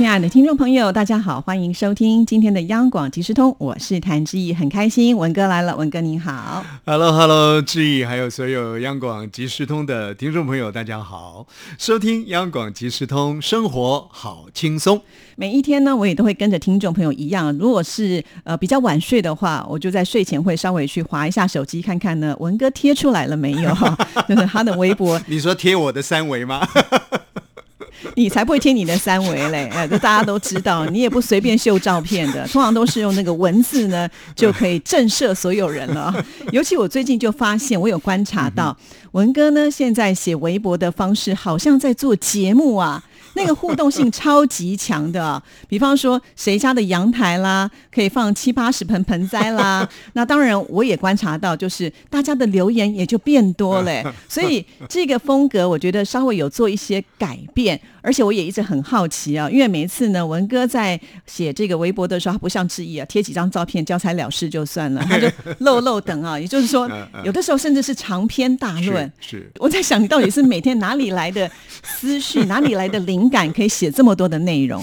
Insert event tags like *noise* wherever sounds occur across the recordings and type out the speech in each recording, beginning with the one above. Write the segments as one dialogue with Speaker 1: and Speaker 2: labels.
Speaker 1: 亲爱的听众朋友，大家好，欢迎收听今天的央广即时通，我是谭志毅，很开心文哥来了，文哥您好。
Speaker 2: Hello，Hello，志毅，还有所有央广即时通的听众朋友，大家好，收听央广即时通，生活好轻松。
Speaker 1: 每一天呢，我也都会跟着听众朋友一样，如果是呃比较晚睡的话，我就在睡前会稍微去划一下手机，看看呢文哥贴出来了没有，*laughs* 就是他的微博，*laughs*
Speaker 2: 你说贴我的三维吗？*laughs*
Speaker 1: 你才不会贴你的三维嘞，呃，*laughs* 这大家都知道，你也不随便秀照片的，*laughs* 通常都是用那个文字呢就可以震慑所有人了。尤其我最近就发现，我有观察到文哥呢，现在写微博的方式好像在做节目啊。那个互动性超级强的，比方说谁家的阳台啦，可以放七八十盆盆栽啦。*laughs* 那当然，我也观察到，就是大家的留言也就变多了。*laughs* 所以这个风格，我觉得稍微有做一些改变。而且我也一直很好奇啊，因为每一次呢，文哥在写这个微博的时候，他不像志毅啊，贴几张照片交差了事就算了，*laughs* 他就漏漏等啊。也就是说，有的时候甚至是长篇大论。
Speaker 2: 是，
Speaker 1: 我在想，你到底是每天哪里来的思绪，哪里来的灵感，可以写这么多的内容？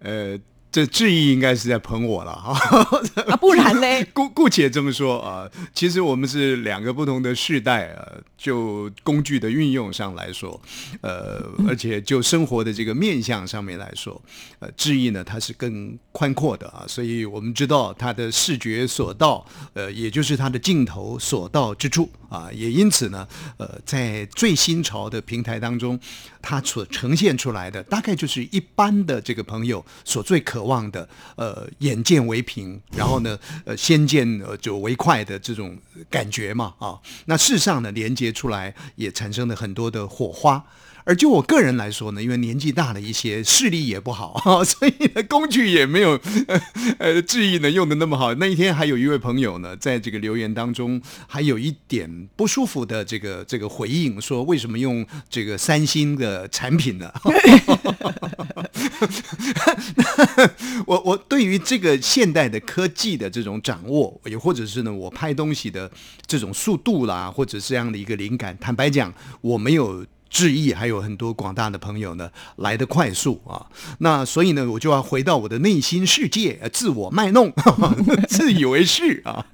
Speaker 2: 呃。这质疑应该是在捧我了哈，*laughs*
Speaker 1: 啊，不然嘞？*laughs*
Speaker 2: 姑姑且这么说啊，其实我们是两个不同的世代啊，就工具的运用上来说，呃，而且就生活的这个面向上面来说，呃，质疑呢它是更宽阔的啊，所以我们知道它的视觉所到，呃，也就是它的镜头所到之处啊，也因此呢，呃，在最新潮的平台当中，它所呈现出来的大概就是一般的这个朋友所最渴望的，呃，眼见为凭，然后呢，呃，先见呃就为快的这种感觉嘛啊，那事实上呢，连接出来也产生了很多的火花。而就我个人来说呢，因为年纪大了一些，视力也不好，*laughs* 所以呢，工具也没有呃呃智毅呢用的那么好。那一天还有一位朋友呢，在这个留言当中还有一点不舒服的这个这个回应，说为什么用这个三星的产品呢？*laughs* 我我对于这个现代的科技的这种掌握，也或者是呢，我拍东西的这种速度啦，或者这样的一个灵感，坦白讲，我没有。致意还有很多广大的朋友呢来的快速啊，那所以呢我就要回到我的内心世界，自我卖弄，*laughs* 自以为是啊，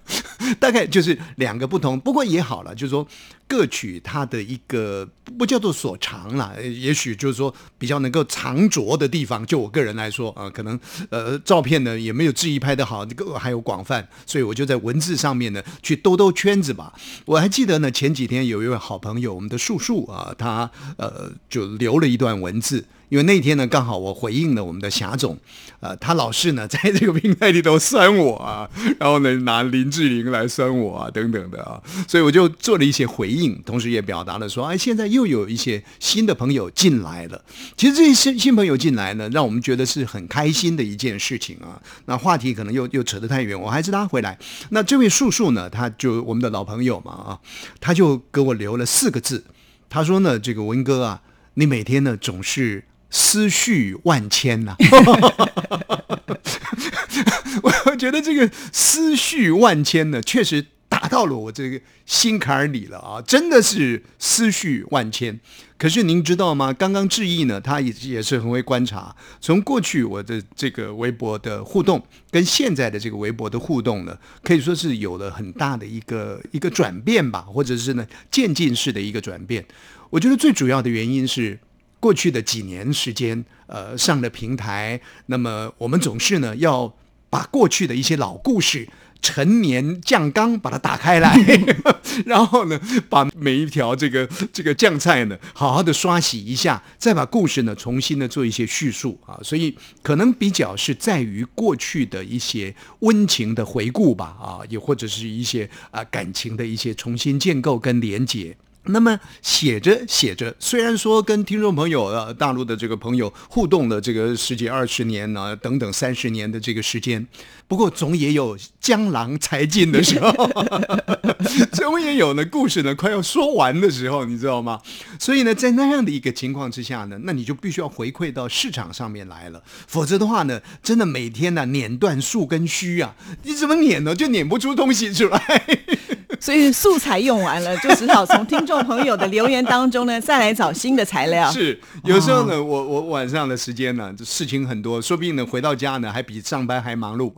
Speaker 2: 大概就是两个不同，不过也好了，就是说各取它的一个不叫做所长啦，也许就是说比较能够藏拙的地方，就我个人来说啊，可能呃照片呢也没有质疑拍的好，这个还有广泛，所以我就在文字上面呢去兜兜圈子吧。我还记得呢前几天有一位好朋友，我们的树树啊，他。呃，就留了一段文字，因为那天呢，刚好我回应了我们的霞总，呃，他老是呢在这个平台里头酸我啊，然后呢拿林志玲来酸我啊，等等的啊，所以我就做了一些回应，同时也表达了说，哎，现在又有一些新的朋友进来了。其实这些新新朋友进来呢，让我们觉得是很开心的一件事情啊。那话题可能又又扯得太远，我还是拉回来。那这位叔叔呢，他就我们的老朋友嘛啊，他就给我留了四个字。他说呢，这个文哥啊，你每天呢总是思绪万千呐、*laughs* *laughs* 我觉得这个思绪万千呢，确实达到了我这个心坎儿里了啊，真的是思绪万千。可是您知道吗？刚刚志毅呢，他也也是很会观察，从过去我的这个微博的互动，跟现在的这个微博的互动呢，可以说是有了很大的一个一个转变吧，或者是呢渐进式的一个转变。我觉得最主要的原因是。过去的几年时间，呃，上了平台，那么我们总是呢要把过去的一些老故事陈年酱缸把它打开来，*laughs* 然后呢，把每一条这个这个酱菜呢，好好的刷洗一下，再把故事呢重新的做一些叙述啊。所以可能比较是在于过去的一些温情的回顾吧，啊，也或者是一些啊感情的一些重新建构跟连接。那么写着写着，虽然说跟听众朋友呃大陆的这个朋友互动的这个十几二十年呢、等等三十年的这个时间，不过总也有江郎才尽的时候，*laughs* 总也有呢故事呢快要说完的时候，你知道吗？所以呢，在那样的一个情况之下呢，那你就必须要回馈到市场上面来了，否则的话呢，真的每天呢、碾断树根须啊，你怎么碾呢，就碾不出东西出来。
Speaker 1: 所以素材用完了，*laughs* 就只好从听众朋友的留言当中呢，*laughs* 再来找新的材料。
Speaker 2: 是，有时候呢，我我晚上的时间呢，就事情很多，说不定呢回到家呢还比上班还忙碌，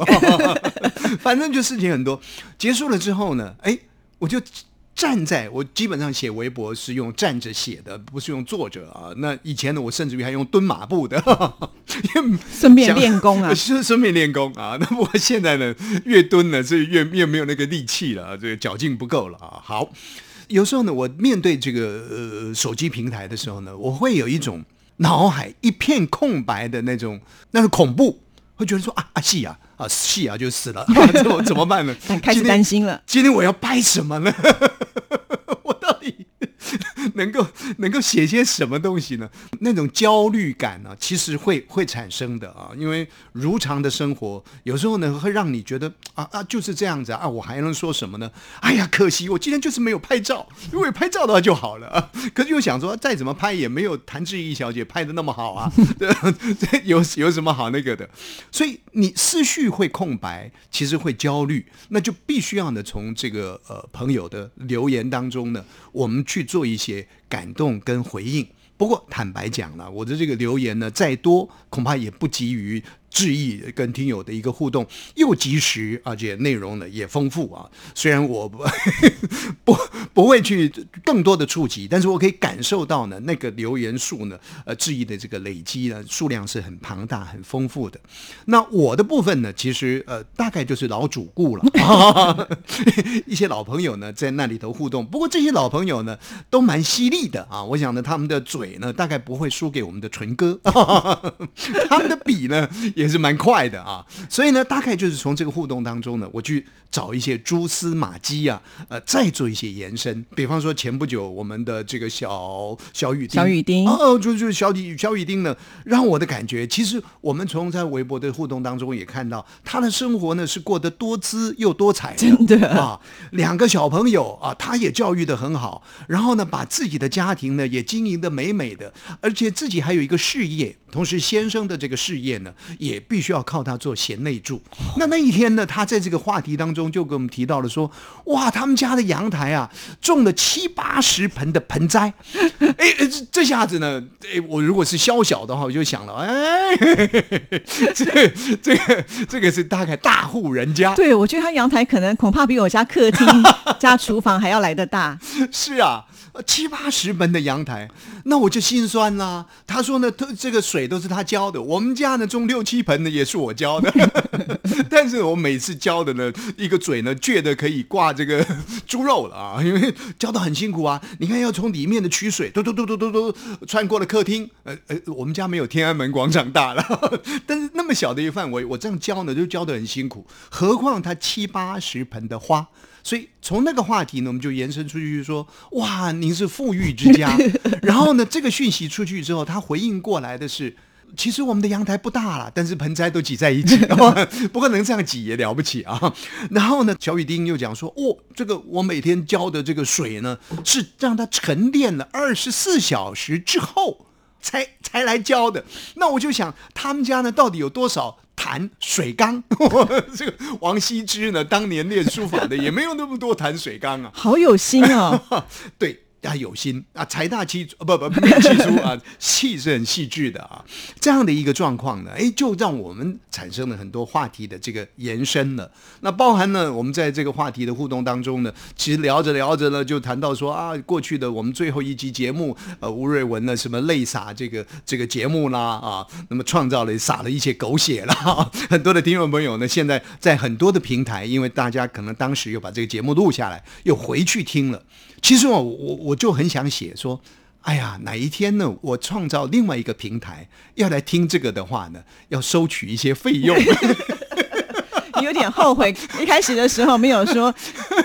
Speaker 2: *laughs* 反正就事情很多。结束了之后呢，哎，我就站在我基本上写微博是用站着写的，不是用坐着啊。那以前呢，我甚至于还用蹲马步的，
Speaker 1: 顺便练功啊
Speaker 2: 顺顺便练功啊。*laughs* *laughs* 那我现在呢，越蹲呢，这越越没有那个力气了，这个脚劲不够了啊。好，有时候呢，我面对这个呃手机平台的时候呢，我会有一种脑海一片空白的那种那个恐怖，会觉得说啊啊戏啊啊气啊就死了，啊、*laughs* *laughs* 怎么怎么办呢？*laughs*
Speaker 1: 开始担心了。
Speaker 2: 今天我要拜什么呢？能够 *laughs* 能够写些什么东西呢？那种焦虑感呢、其实会会产生的啊，因为如常的生活有时候呢会让你觉得啊啊就是这样子啊，我还能说什么呢？哎呀，可惜我今天就是没有拍照，如果拍照的话就好了啊。*laughs* 可是又想说，再怎么拍也没有谭志毅小姐拍的那么好啊，*laughs* 对这有有什么好那个的？所以你思绪会空白，其实会焦虑，那就必须要呢从这个呃朋友的留言当中呢，我们去做一些感动跟回应。不过坦白讲了，我的这个留言呢再多，恐怕也不及于致意跟听友的一个互动，又及时，而且内容呢也丰富啊。虽然我不不不会去更多的触及，但是我可以感受到呢那个留言数呢，呃，致意的这个累积呢数量是很庞大、很丰富的。那我的部分呢，其实呃大概就是老主顾了，一些老朋友呢在那里头互动。不过这些老朋友呢都蛮犀利的啊，我想呢他们的嘴呢大概不会输给我们的纯哥，他们的笔呢也是蛮快的啊。所以呢，大概就是从这个互动当中呢，我去找一些蛛丝马迹啊，呃，再做一些延伸。比方说前不久我们的这个小小雨丁，
Speaker 1: 小雨丁
Speaker 2: 哦，就就是小雨小雨丁呢，让我的感觉，其实我们从在微博的互动当中也看到，他的生活呢是过得多姿又多彩的，
Speaker 1: 真的
Speaker 2: 啊，两个小朋友啊，他也教育的很好，然后呢，把自己的家庭呢也经营的美美的，而且自己还有一个事业，同时先生的这个事业呢，也必须要靠他做贤内助。那那一天呢，他在这个话题当中就跟我们提到了说，哇，他们家的阳台啊，种了七八十盆的盆栽，*laughs* 哎，哎这这下子呢，哎，我如果是宵小的话，我就想了，哎，*laughs* 这个这个这个是大概大户人家，
Speaker 1: 对，我觉得他阳台可能恐怕比我家客厅 *laughs* 加厨房还要来得大。
Speaker 2: 是啊，呃七八十盆的阳台，那我就心酸啦。他说呢，他这个水都是他浇的，我们家呢种六七盆的也是我浇的，*laughs* 但是我每次浇的呢，一个嘴呢倔的可以挂这个 *laughs* 猪肉了啊，因为浇的很辛苦啊。你看要从里面的取水，嘟嘟嘟嘟嘟嘟穿过了客厅，呃呃，我们家没有天安门广场大了，*laughs* 但是那么小的一个范围，我这样浇呢就浇的很辛苦，何况它七八十盆的花。所以从那个话题呢，我们就延伸出去说，哇，您是富裕之家。*laughs* 然后呢，这个讯息出去之后，他回应过来的是，其实我们的阳台不大了，但是盆栽都挤在一起，*laughs* 不过能这样挤也了不起啊。然后呢，小雨丁又讲说，哦，这个我每天浇的这个水呢，是让它沉淀了二十四小时之后。才才来浇的，那我就想他们家呢到底有多少坛水缸？这个王羲之呢，当年练书法的也没有那么多坛水缸啊。
Speaker 1: 好有心哦！*laughs*
Speaker 2: 对，他有心啊，财大气粗，不不没气粗啊，*laughs* 气是很细致的啊。这样的一个状况呢，哎，就让我们产生了很多话题的这个延伸了。那包含呢，我们在这个话题的互动当中呢，其实聊着聊着呢，就谈到说啊，过去的我们最后一集节目，呃，吴瑞文呢什么泪洒这个这个节目啦啊，那么创造了洒了一些狗血啦。*laughs* 很多的听众朋友呢，现在在很多的平台，因为大家可能当时又把这个节目录下来，又回去听了。其实我我我就很想写说，哎呀，哪一天呢，我创造另外一个平台要来听这个的话呢，要收取一些费用。
Speaker 1: 你 *laughs* 有点后悔 *laughs* 一开始的时候没有说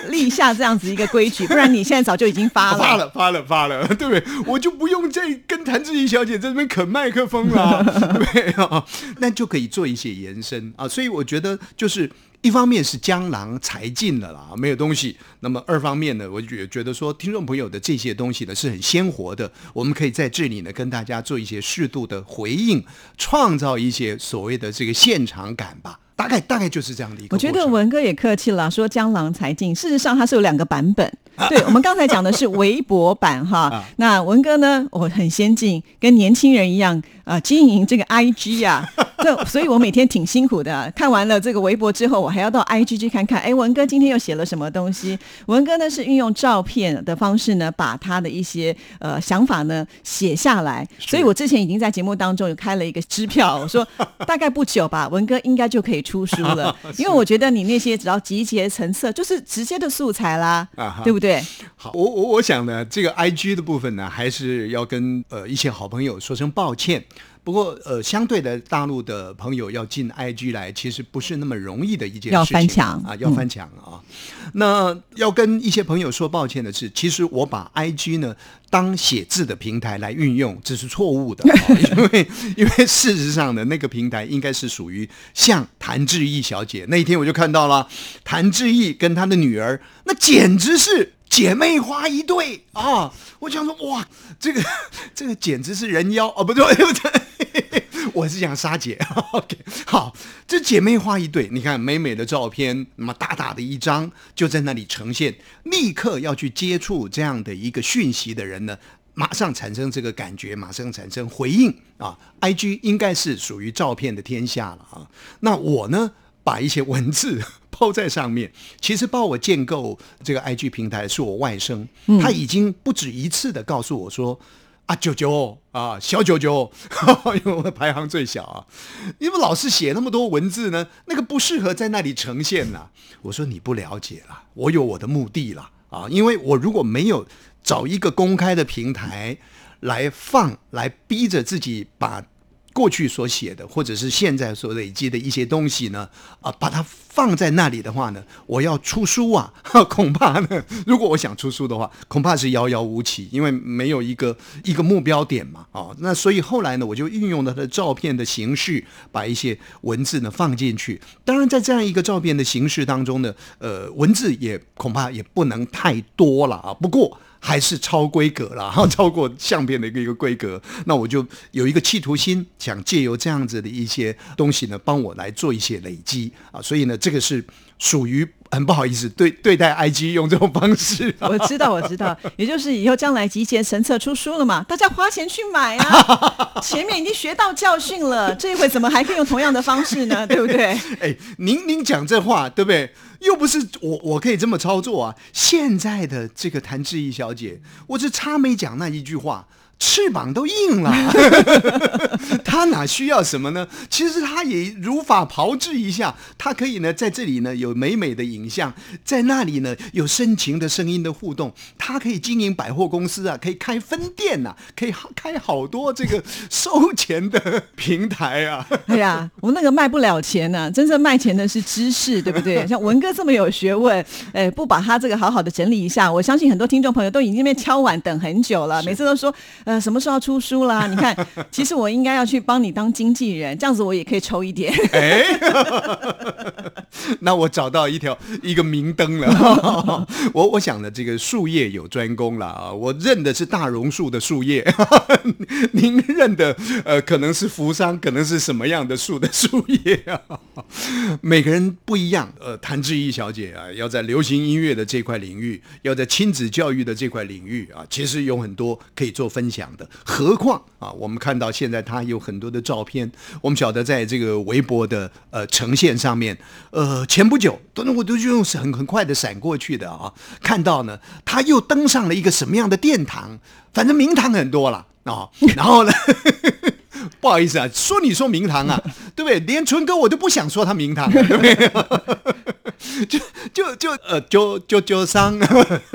Speaker 1: 立下这样子一个规矩，不然你现在早就已经发了。
Speaker 2: 发了，发了，发了，对不对？我就不用再跟谭志怡小姐在这边啃麦克风了，*laughs* 对啊，那就可以做一些延伸啊。所以我觉得就是。一方面是江郎才尽了啦，没有东西。那么二方面呢，我也觉得说，听众朋友的这些东西呢是很鲜活的，我们可以在这里呢跟大家做一些适度的回应，创造一些所谓的这个现场感吧。大概大概就是这样的一个。
Speaker 1: 我觉得文哥也客气了，说江郎才尽。事实上，它是有两个版本。*laughs* 对我们刚才讲的是微博版哈，那文哥呢，我很先进，跟年轻人一样啊，经营这个 IG 啊。*laughs* 这，所以我每天挺辛苦的。看完了这个微博之后，我还要到 IG 去看看，哎，文哥今天又写了什么东西？文哥呢是运用照片的方式呢，把他的一些呃想法呢写下来。所以我之前已经在节目当中有开了一个支票，我说大概不久吧，*laughs* 文哥应该就可以出书了。因为我觉得你那些只要集结成册，就是直接的素材啦，对不对？
Speaker 2: 好，我我我想呢，这个 IG 的部分呢，还是要跟呃一些好朋友说声抱歉。不过，呃，相对的，大陆的朋友要进 IG 来，其实不是那么容易的一件事情。
Speaker 1: 要翻墙
Speaker 2: 啊，要翻墙啊。那要跟一些朋友说抱歉的是，其实我把 IG 呢当写字的平台来运用，这是错误的。*laughs* 因为，因为事实上呢，那个平台应该是属于像谭志毅小姐。那一天我就看到了谭志毅跟他的女儿，那简直是。姐妹花一对啊！我想说，哇，这个 *laughs* 这个简直是人妖哦，不对，*laughs* 我是讲沙姐。*laughs* OK，好，这姐妹花一对，你看美美的照片，那么大大的一张就在那里呈现，立刻要去接触这样的一个讯息的人呢，马上产生这个感觉，马上产生回应啊！IG 应该是属于照片的天下了啊，那我呢，把一些文字。*laughs* 抛在上面，其实帮我建构这个 IG 平台是我外甥，他已经不止一次的告诉我说：“啊，九九啊，小九九，*laughs* 因为我排行最小啊，你们老是写那么多文字呢，那个不适合在那里呈现呐。”我说：“你不了解啦，我有我的目的啦啊，因为我如果没有找一个公开的平台来放，来逼着自己把。”过去所写的，或者是现在所累积的一些东西呢，啊，把它放在那里的话呢，我要出书啊，*laughs* 恐怕呢，如果我想出书的话，恐怕是遥遥无期，因为没有一个一个目标点嘛，啊，那所以后来呢，我就运用了它的照片的形式，把一些文字呢放进去。当然，在这样一个照片的形式当中呢，呃，文字也恐怕也不能太多了啊。不过。还是超规格了，哈，*laughs* 超过相片的一个一个规格。那我就有一个企图心，想借由这样子的一些东西呢，帮我来做一些累积啊。所以呢，这个是属于很不好意思对对待 IG 用这种方式。*laughs*
Speaker 1: 我知道，我知道，也就是以后将来集结神策出书了嘛，大家花钱去买啊。*laughs* 前面已经学到教训了，这一回怎么还可以用同样的方式呢？*laughs* 对不对？
Speaker 2: 哎，您您讲这话对不对？又不是我，我可以这么操作啊！现在的这个谭志毅小姐，我只差没讲那一句话。翅膀都硬了，*laughs* 他哪需要什么呢？其实他也如法炮制一下，他可以呢在这里呢有美美的影像，在那里呢有深情的声音的互动，他可以经营百货公司啊，可以开分店呐，可以开好多这个收钱的平台啊。*laughs*
Speaker 1: 哎呀，我那个卖不了钱呢，真正卖钱的是知识，对不对？*laughs* 像文哥这么有学问，哎，不把他这个好好的整理一下，我相信很多听众朋友都已经被敲碗等很久了，每次都说。呃，什么时候要出书啦？*laughs* 你看，其实我应该要去帮你当经纪人，这样子我也可以抽一点。*laughs* 哎，
Speaker 2: 那我找到一条一个明灯了。*laughs* 我我想的这个术业有专攻了啊，我认的是大榕树的树叶，您认的呃可能是扶桑，可能是什么样的树的树叶啊？每个人不一样。呃，谭志毅小姐啊，要在流行音乐的这块领域，要在亲子教育的这块领域啊，其实有很多可以做分享。讲的，何况啊，我们看到现在他有很多的照片，我们晓得在这个微博的呃呈现上面，呃，前不久都我都用很很快的闪过去的啊，看到呢，他又登上了一个什么样的殿堂？反正名堂很多了啊，*laughs* 然后呢？*laughs* 不好意思啊，说你说名堂啊，对不对？连春哥我都不想说他名堂，对不对？就就就呃，就就就伤，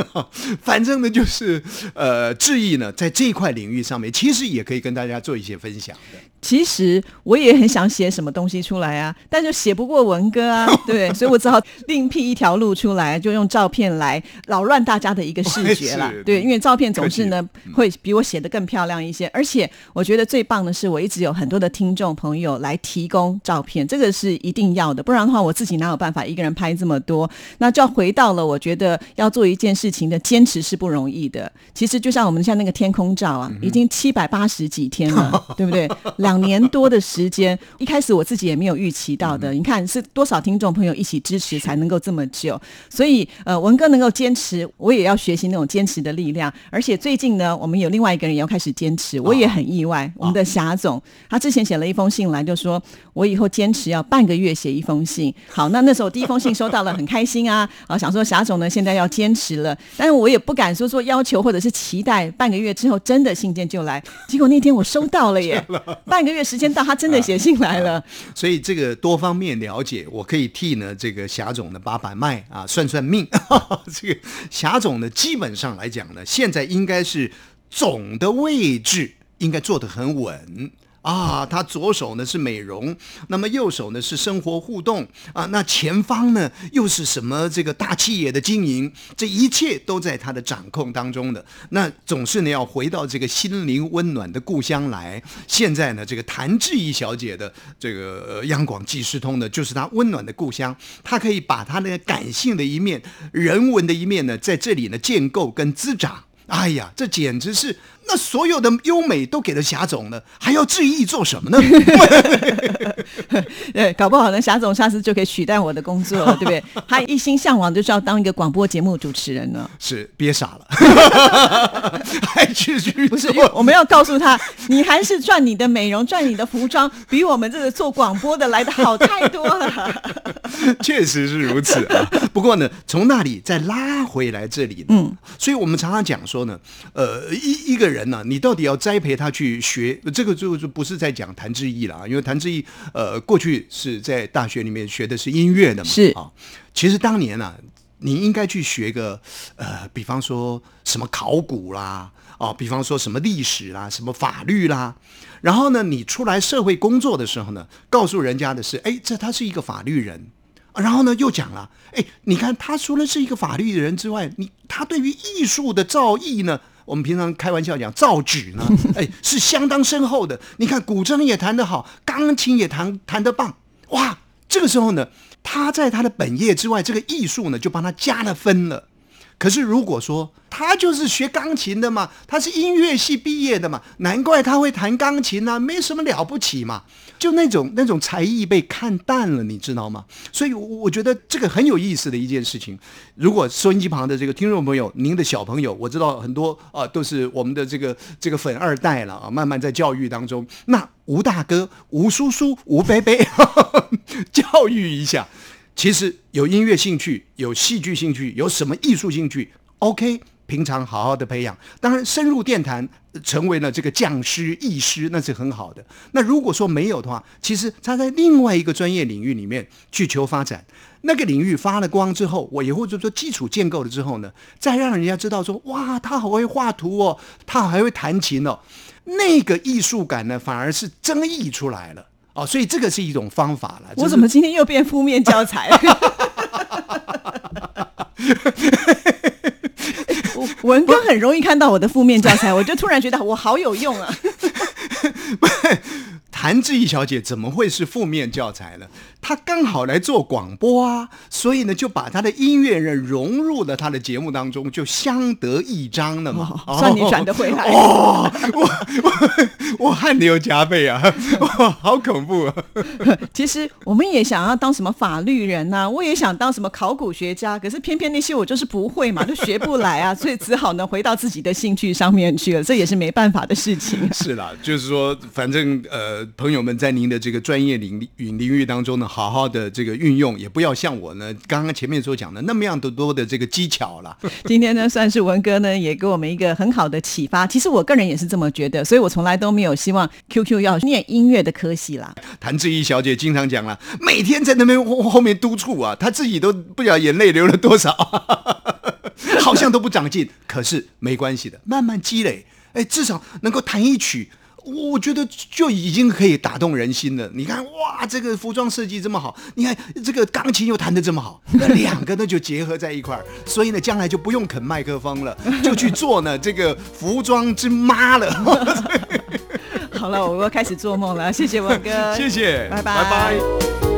Speaker 2: *laughs* 反正呢，就是呃，志毅呢，在这一块领域上面，其实也可以跟大家做一些分享的。
Speaker 1: 其实我也很想写什么东西出来啊，但是写不过文哥啊，*laughs* 对，所以我只好另辟一条路出来，就用照片来扰乱大家的一个视觉了。对，因为照片总是呢会比我写的更漂亮一些，而且我觉得最棒的是，我一直有很多的听众朋友来提供照片，这个是一定要的，不然的话我自己哪有办法一个人拍这么多？那就要回到了，我觉得要做一件事情的坚持是不容易的。其实就像我们像那个天空照啊，*laughs* 已经七百八十几天了，对不对？两年多的时间，*laughs* 一开始我自己也没有预期到的。你看是多少听众朋友一起支持才能够这么久，所以呃，文哥能够坚持，我也要学习那种坚持的力量。而且最近呢，我们有另外一个人也要开始坚持，我也很意外。我们的霞总，他之前写了一封信来，就说我以后坚持要半个月写一封信。好，那那时候第一封信收到了，很开心啊 *laughs* 啊，想说霞总呢现在要坚持了，但是我也不敢说说要求或者是期待半个月之后真的信件就来。结果那天我收到了耶，*laughs* 半个月时。间到，他真的写信来了，
Speaker 2: 所以这个多方面了解，我可以替呢这个霞总呢把把脉啊，算算命。*laughs* 这个霞总呢，基本上来讲呢，现在应该是总的位置应该做得很稳。啊，他左手呢是美容，那么右手呢是生活互动啊，那前方呢又是什么这个大企业的经营，这一切都在他的掌控当中的。那总是呢要回到这个心灵温暖的故乡来。现在呢，这个谭志怡小姐的这个央广即时通呢，就是她温暖的故乡。她可以把她那个感性的一面、人文的一面呢，在这里呢建构跟滋长。哎呀，这简直是。那所有的优美都给了霞总了，还要质疑做什么呢？*laughs*
Speaker 1: 对，搞不好呢，霞总下次就可以取代我的工作了，对不对？*laughs* 他一心向往就是要当一个广播节目主持人呢。
Speaker 2: 是，憋傻了，*laughs* 还继续
Speaker 1: 不是？我们要告诉他，你还是赚你的美容，赚你的服装，比我们这个做广播的来的好太多了。
Speaker 2: 确实是如此啊。不过呢，从那里再拉回来这里呢，嗯，所以我们常常讲说呢，呃，一一个人。人呢？你到底要栽培他去学？这个就就不是在讲谭志毅了啊，因为谭志毅呃过去是在大学里面学的是音乐的嘛，
Speaker 1: 是
Speaker 2: 啊。其实当年呢，你应该去学个呃，比方说什么考古啦，哦，比方说什么历史啦，什么法律啦。然后呢，你出来社会工作的时候呢，告诉人家的是，哎，这他是一个法律人。然后呢，又讲了，哎，你看他除了是一个法律的人之外，你他对于艺术的造诣呢？我们平常开玩笑讲造纸呢，*laughs* 哎，是相当深厚的。你看古筝也弹得好，钢琴也弹弹得棒，哇！这个时候呢，他在他的本业之外，这个艺术呢就帮他加了分了。可是如果说他就是学钢琴的嘛，他是音乐系毕业的嘛，难怪他会弹钢琴呢，没什么了不起嘛。就那种那种才艺被看淡了，你知道吗？所以我觉得这个很有意思的一件事情。如果收音机旁的这个听众朋友，您的小朋友，我知道很多啊，都是我们的这个这个粉二代了啊，慢慢在教育当中。那吴大哥、吴叔叔、吴伯伯，*laughs* 教育一下。其实有音乐兴趣、有戏剧兴趣、有什么艺术兴趣，OK，平常好好的培养。当然，深入电坛，成为了这个匠师、艺师，那是很好的。那如果说没有的话，其实他在另外一个专业领域里面去求发展，那个领域发了光之后，我也或者说基础建构了之后呢，再让人家知道说，哇，他好会画图哦，他还会弹琴哦，那个艺术感呢，反而是增益出来了。哦，所以这个是一种方法了。
Speaker 1: 我怎么今天又变负面教材了？*laughs* 文哥很容易看到我的负面教材，我就突然觉得我好有用啊。*laughs*
Speaker 2: 谭志毅小姐怎么会是负面教材呢？她刚好来做广播啊，所以呢就把他的音乐人融入了他的节目当中，就相得益彰了嘛。
Speaker 1: 算你转得回来
Speaker 2: 哦，我我 *laughs* 我汗流浃背啊，*laughs* 哇，好恐怖啊！*laughs*
Speaker 1: 其实我们也想要当什么法律人呐，我也想当什么考古学家，可是偏偏那些我就是不会嘛，就学不来啊，所以只好呢回到自己的兴趣上面去了，这也是没办法的事情。
Speaker 2: 是啦，就是说，反正呃。朋友们，在您的这个专业领领领域当中呢，好好的这个运用，也不要像我呢刚刚前面所讲的那么样的多的这个技巧了。*laughs*
Speaker 1: 今天呢，算是文哥呢也给我们一个很好的启发。其实我个人也是这么觉得，所以我从来都没有希望 QQ 要念音乐的科系啦。
Speaker 2: 谭志怡小姐经常讲了，每天在那边后后面督促啊，她自己都不晓得眼泪流了多少，*laughs* 好像都不长进。可是没关系的，慢慢积累，哎，至少能够弹一曲。我觉得就已经可以打动人心了。你看，哇，这个服装设计这么好，你看这个钢琴又弹得这么好，*laughs* 那两个呢就结合在一块儿，所以呢，将来就不用啃麦克风了，就去做呢这个服装之妈了。*laughs*
Speaker 1: 好了，我要开始做梦了，谢谢文哥，*laughs*
Speaker 2: 谢谢，
Speaker 1: 拜拜，
Speaker 2: 拜拜。